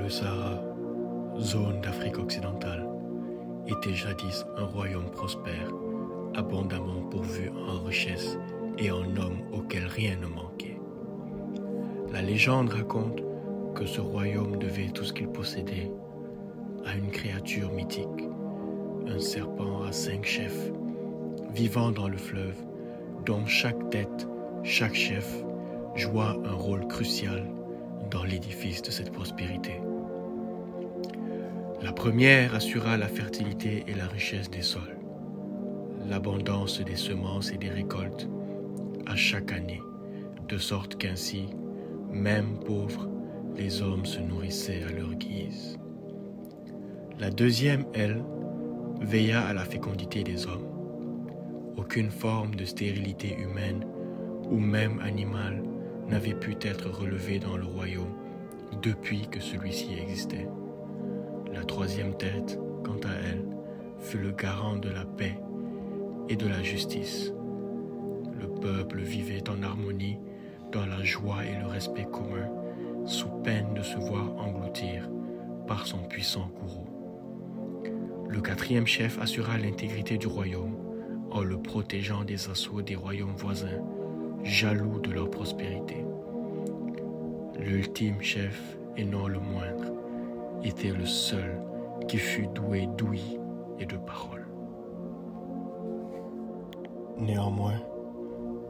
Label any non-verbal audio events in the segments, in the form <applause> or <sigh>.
Le Sahara, zone d'Afrique occidentale, était jadis un royaume prospère, abondamment pourvu en richesses et en hommes auxquels rien ne manquait. La légende raconte que ce royaume devait tout ce qu'il possédait à une créature mythique, un serpent à cinq chefs, vivant dans le fleuve, dont chaque tête, chaque chef, joua un rôle crucial dans l'édifice de cette prospérité. La première assura la fertilité et la richesse des sols, l'abondance des semences et des récoltes à chaque année, de sorte qu'ainsi, même pauvres, les hommes se nourrissaient à leur guise. La deuxième, elle, veilla à la fécondité des hommes. Aucune forme de stérilité humaine ou même animale n'avait pu être relevée dans le royaume depuis que celui-ci existait. La troisième tête, quant à elle, fut le garant de la paix et de la justice. Le peuple vivait en harmonie dans la joie et le respect commun, sous peine de se voir engloutir par son puissant courroux. Le quatrième chef assura l'intégrité du royaume en le protégeant des assauts des royaumes voisins, jaloux de leur prospérité. L'ultime chef, et non le moindre, était le seul qui fut doué d'ouïe et de parole. Néanmoins,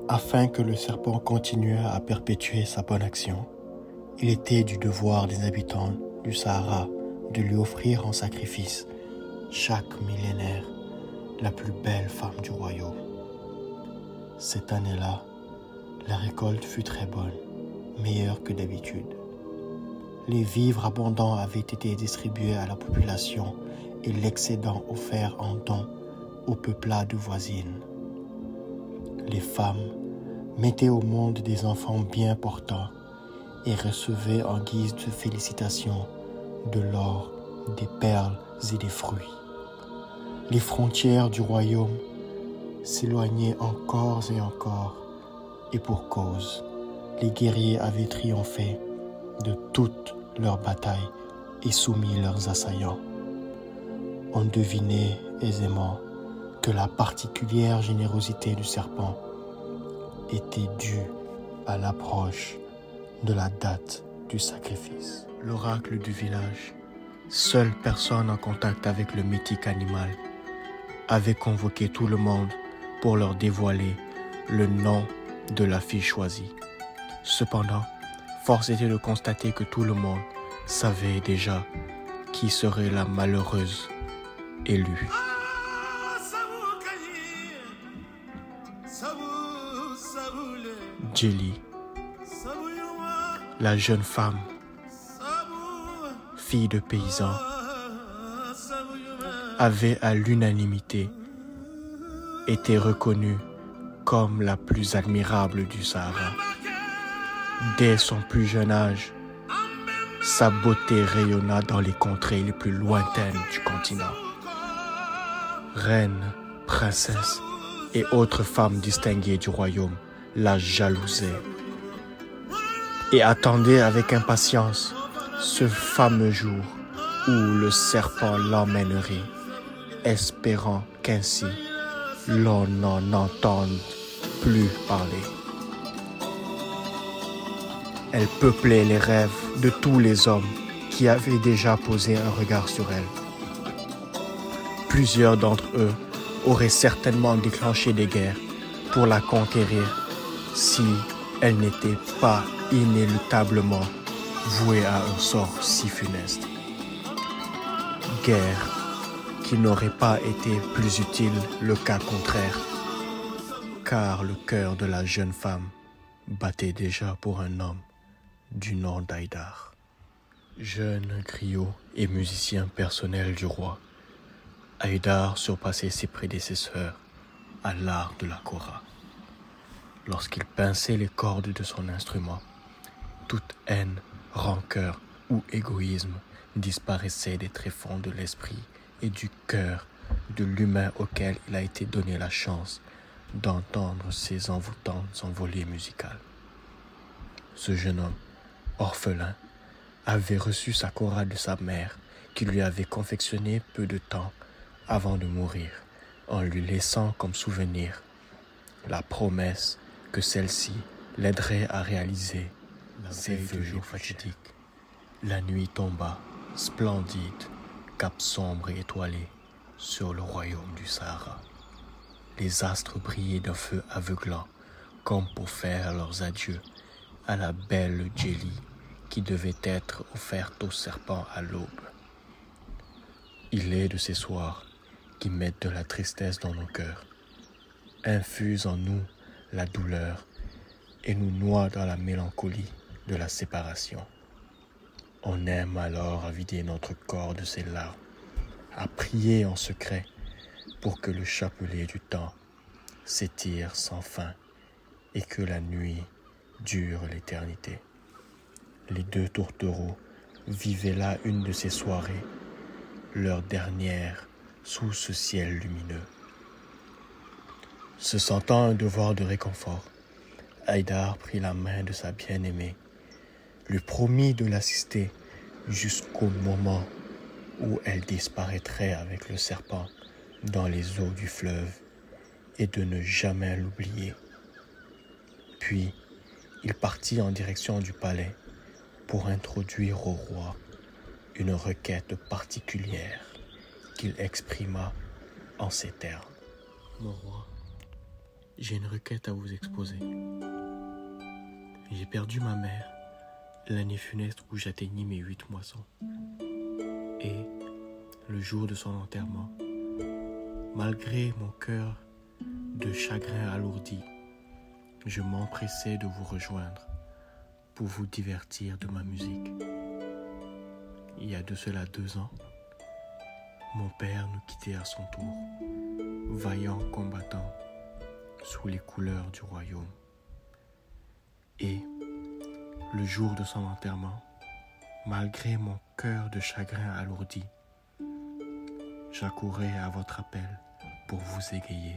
afin que le serpent continuât à perpétuer sa bonne action, il était du devoir des habitants du Sahara de lui offrir en sacrifice chaque millénaire la plus belle femme du royaume. Cette année-là, la récolte fut très bonne, meilleure que d'habitude. Les vivres abondants avaient été distribués à la population et l'excédent offert en don aux peuplades voisines. Les femmes mettaient au monde des enfants bien portants et recevaient en guise de félicitations de l'or, des perles et des fruits. Les frontières du royaume s'éloignaient encore et encore, et pour cause, les guerriers avaient triomphé de toutes leurs batailles et soumis leurs assaillants. On devinait aisément que la particulière générosité du serpent était due à l'approche de la date du sacrifice. L'oracle du village, seule personne en contact avec le mythique animal, avait convoqué tout le monde pour leur dévoiler le nom de la fille choisie. Cependant, force était de constater que tout le monde savait déjà qui serait la malheureuse élue. Jelly, la jeune femme, fille de paysan, avait à l'unanimité été reconnue comme la plus admirable du Sahara. Dès son plus jeune âge, sa beauté rayonna dans les contrées les plus lointaines du continent. Reines, princesses et autres femmes distinguées du royaume la jalousaient et attendaient avec impatience ce fameux jour où le serpent l'emmènerait espérant qu'ainsi l'on n'en entende plus parler. Elle peuplait les rêves de tous les hommes qui avaient déjà posé un regard sur elle. Plusieurs d'entre eux auraient certainement déclenché des guerres pour la conquérir si elle n'était pas inéluctablement vouée à un sort si funeste. Guerre qui n'aurait pas été plus utile le cas contraire, car le cœur de la jeune femme battait déjà pour un homme du nom d'Aïdar. Jeune griot et musicien personnel du roi, Haïdar surpassait ses prédécesseurs à l'art de la kora. Lorsqu'il pinçait les cordes de son instrument, toute haine, rancœur ou égoïsme disparaissait des tréfonds de l'esprit et du cœur de l'humain auquel il a été donné la chance d'entendre ces envoûtantes envolées musicales. Ce jeune homme, orphelin, avait reçu sa chorale de sa mère, qui lui avait confectionné peu de temps avant de mourir, en lui laissant comme souvenir la promesse que celle-ci l'aiderait à réaliser ses vœux jours fatidiques. La nuit tomba, splendide, cap sombre et étoilé, sur le royaume du Sahara. Les astres brillaient d'un feu aveuglant, comme pour faire leurs adieux à la belle Jelly qui devait être offerte au serpent à l'aube. Il est de ces soirs qui mettent de la tristesse dans nos cœurs, infusent en nous la douleur et nous noient dans la mélancolie de la séparation. On aime alors à vider notre corps de ses larmes, à prier en secret pour que le chapelet du temps s'étire sans fin et que la nuit dure l'éternité. Les deux tourtereaux vivaient là une de ces soirées, leur dernière sous ce ciel lumineux. Se sentant un devoir de réconfort, Haïdar prit la main de sa bien-aimée, lui promit de l'assister jusqu'au moment où elle disparaîtrait avec le serpent dans les eaux du fleuve et de ne jamais l'oublier. Puis il partit en direction du palais pour introduire au roi une requête particulière qu'il exprima en ces termes. Mon roi, j'ai une requête à vous exposer. J'ai perdu ma mère l'année funeste où j'atteignis mes huit moissons. Et le jour de son enterrement, malgré mon cœur de chagrin alourdi, je m'empressais de vous rejoindre pour vous divertir de ma musique. Il y a de cela deux ans, mon père nous quittait à son tour, vaillant combattant sous les couleurs du royaume. Et le jour de son enterrement, malgré mon cœur de chagrin alourdi, j'accourais à votre appel pour vous égayer.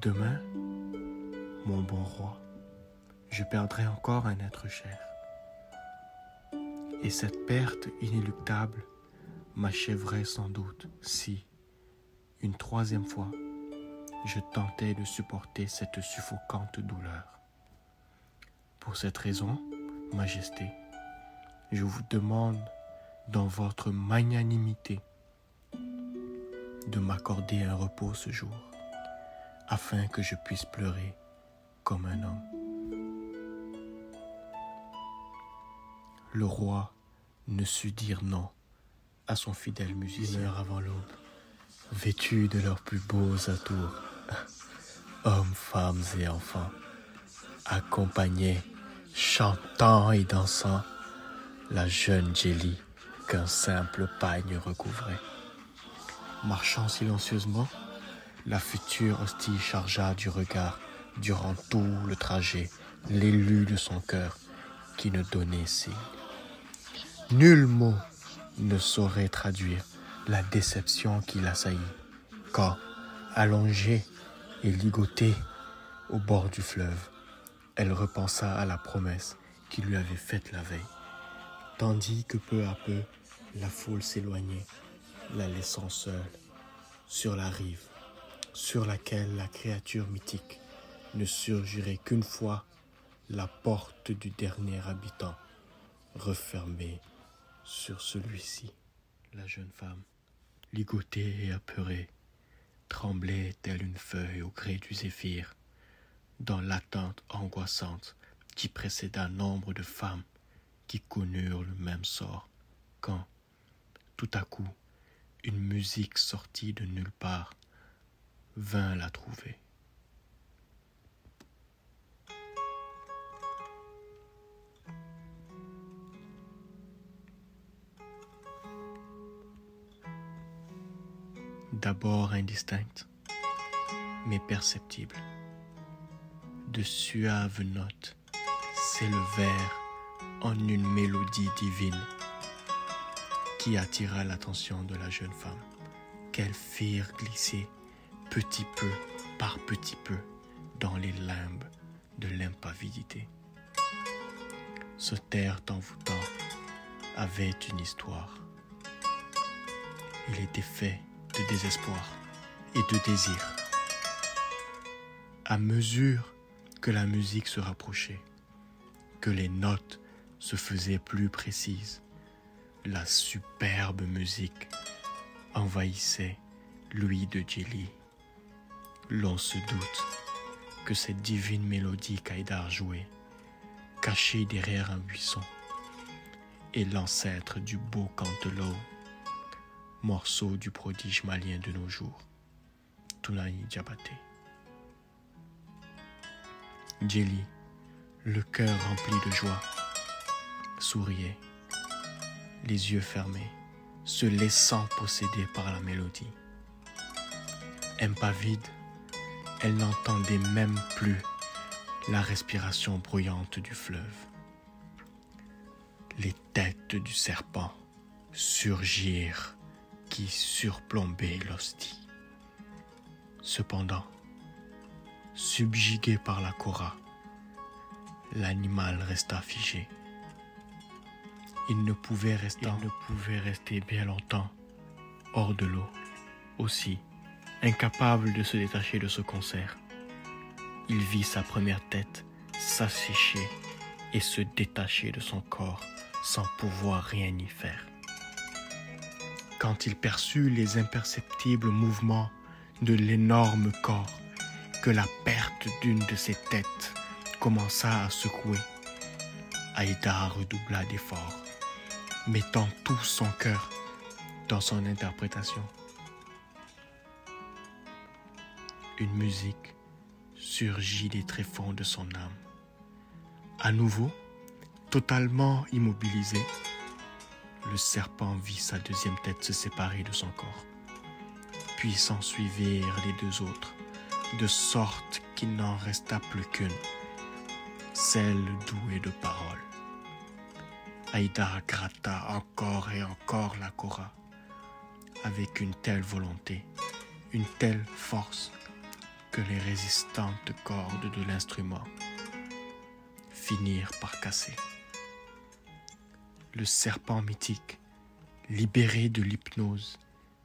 Demain, mon bon roi, je perdrai encore un être cher. Et cette perte inéluctable m'achèverait sans doute si, une troisième fois, je tentais de supporter cette suffocante douleur. Pour cette raison, Majesté, je vous demande dans votre magnanimité de m'accorder un repos ce jour, afin que je puisse pleurer comme un homme. Le roi ne sut dire non à son fidèle musicien avant l'aube, vêtus de leurs plus beaux atours, <laughs> hommes, femmes et enfants, accompagnés, chantant et dansant, la jeune Jelly qu'un simple pagne recouvrait. Marchant silencieusement, la future hostie chargea du regard durant tout le trajet l'élu de son cœur qui ne donnait signe. Nul mot ne saurait traduire la déception qui l'assaillit quand, allongée et ligotée au bord du fleuve, elle repensa à la promesse qu'il lui avait faite la veille, tandis que peu à peu la foule s'éloignait, la laissant seule sur la rive sur laquelle la créature mythique ne surgirait qu'une fois la porte du dernier habitant refermée sur celui-ci. La jeune femme, ligotée et apeurée, tremblait telle une feuille au gré du zéphyr, dans l'attente angoissante qui précéda nombre de femmes connurent le même sort, quand, tout à coup, une musique sortie de nulle part vint la trouver. D'abord indistincte, mais perceptible. De suaves notes s'élevèrent en une mélodie divine qui attira l'attention de la jeune femme, qu'elles firent glisser petit peu par petit peu dans les limbes de l'impavidité. ce terre envoûtant avait une histoire. Il était fait de désespoir et de désir. À mesure que la musique se rapprochait, que les notes se faisaient plus précises, la superbe musique envahissait l'ouïe de Jelly. L'on se doute que cette divine mélodie qu'Aïdar jouait, cachée derrière un buisson, est l'ancêtre du beau cantelot, morceau du prodige malien de nos jours, Tunaï Diabaté. Jelly, le cœur rempli de joie, souriait, les yeux fermés, se laissant posséder par la mélodie. Impavide, elle n'entendait même plus la respiration bruyante du fleuve. Les têtes du serpent surgirent qui surplombaient l'hostie. Cependant, subjugué par la cora, l'animal resta figé. Il ne pouvait rester, il ne pouvait rester bien longtemps hors de l'eau. Aussi, incapable de se détacher de ce concert, il vit sa première tête s'assécher et se détacher de son corps sans pouvoir rien y faire. Quand il perçut les imperceptibles mouvements de l'énorme corps, que la perte d'une de ses têtes commença à secouer, Aïda redoubla d'efforts mettant tout son cœur dans son interprétation. Une musique surgit des tréfonds de son âme. À nouveau, totalement immobilisé, le serpent vit sa deuxième tête se séparer de son corps. Puis s'ensuivirent les deux autres, de sorte qu'il n'en resta plus qu'une, celle douée de paroles. Aïda gratta encore et encore la Cora avec une telle volonté, une telle force que les résistantes cordes de l'instrument finirent par casser. Le serpent mythique, libéré de l'hypnose,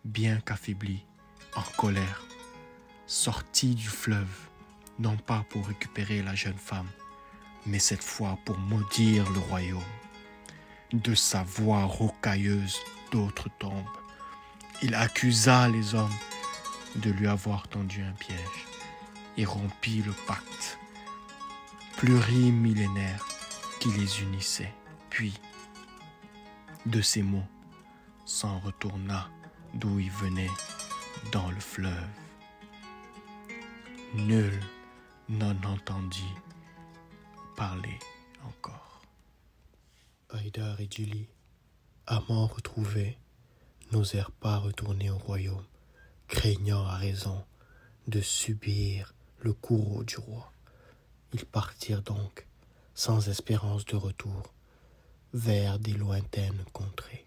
bien qu'affaibli, en colère, sortit du fleuve, non pas pour récupérer la jeune femme, mais cette fois pour maudire le royaume de sa voix rocailleuse d'autres tombes. Il accusa les hommes de lui avoir tendu un piège et rompit le pacte plurimillénaire qui les unissait. Puis, de ces mots, s'en retourna d'où il venait dans le fleuve. Nul n'en entendit parler encore. Haïdar et Julie, amants retrouvés, n'osèrent pas retourner au royaume, craignant à raison de subir le courroux du roi. Ils partirent donc, sans espérance de retour, vers des lointaines contrées.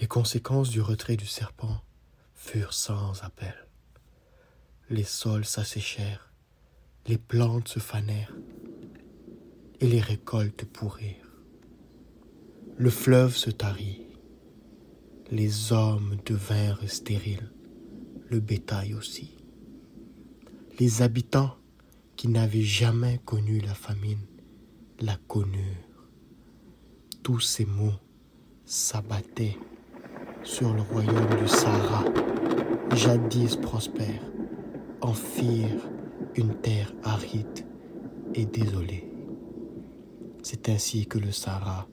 Les conséquences du retrait du serpent furent sans appel. Les sols s'asséchèrent, les plantes se fanèrent, et les récoltes pourrirent. Le fleuve se tarit, les hommes devinrent stériles, le bétail aussi. Les habitants qui n'avaient jamais connu la famine la connurent. Tous ces mots s'abattaient sur le royaume du Sahara, jadis prospère, en firent une terre aride et désolée. C'est ainsi que le Sahara,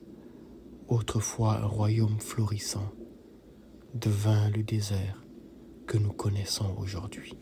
autrefois un royaume florissant, devint le désert que nous connaissons aujourd'hui.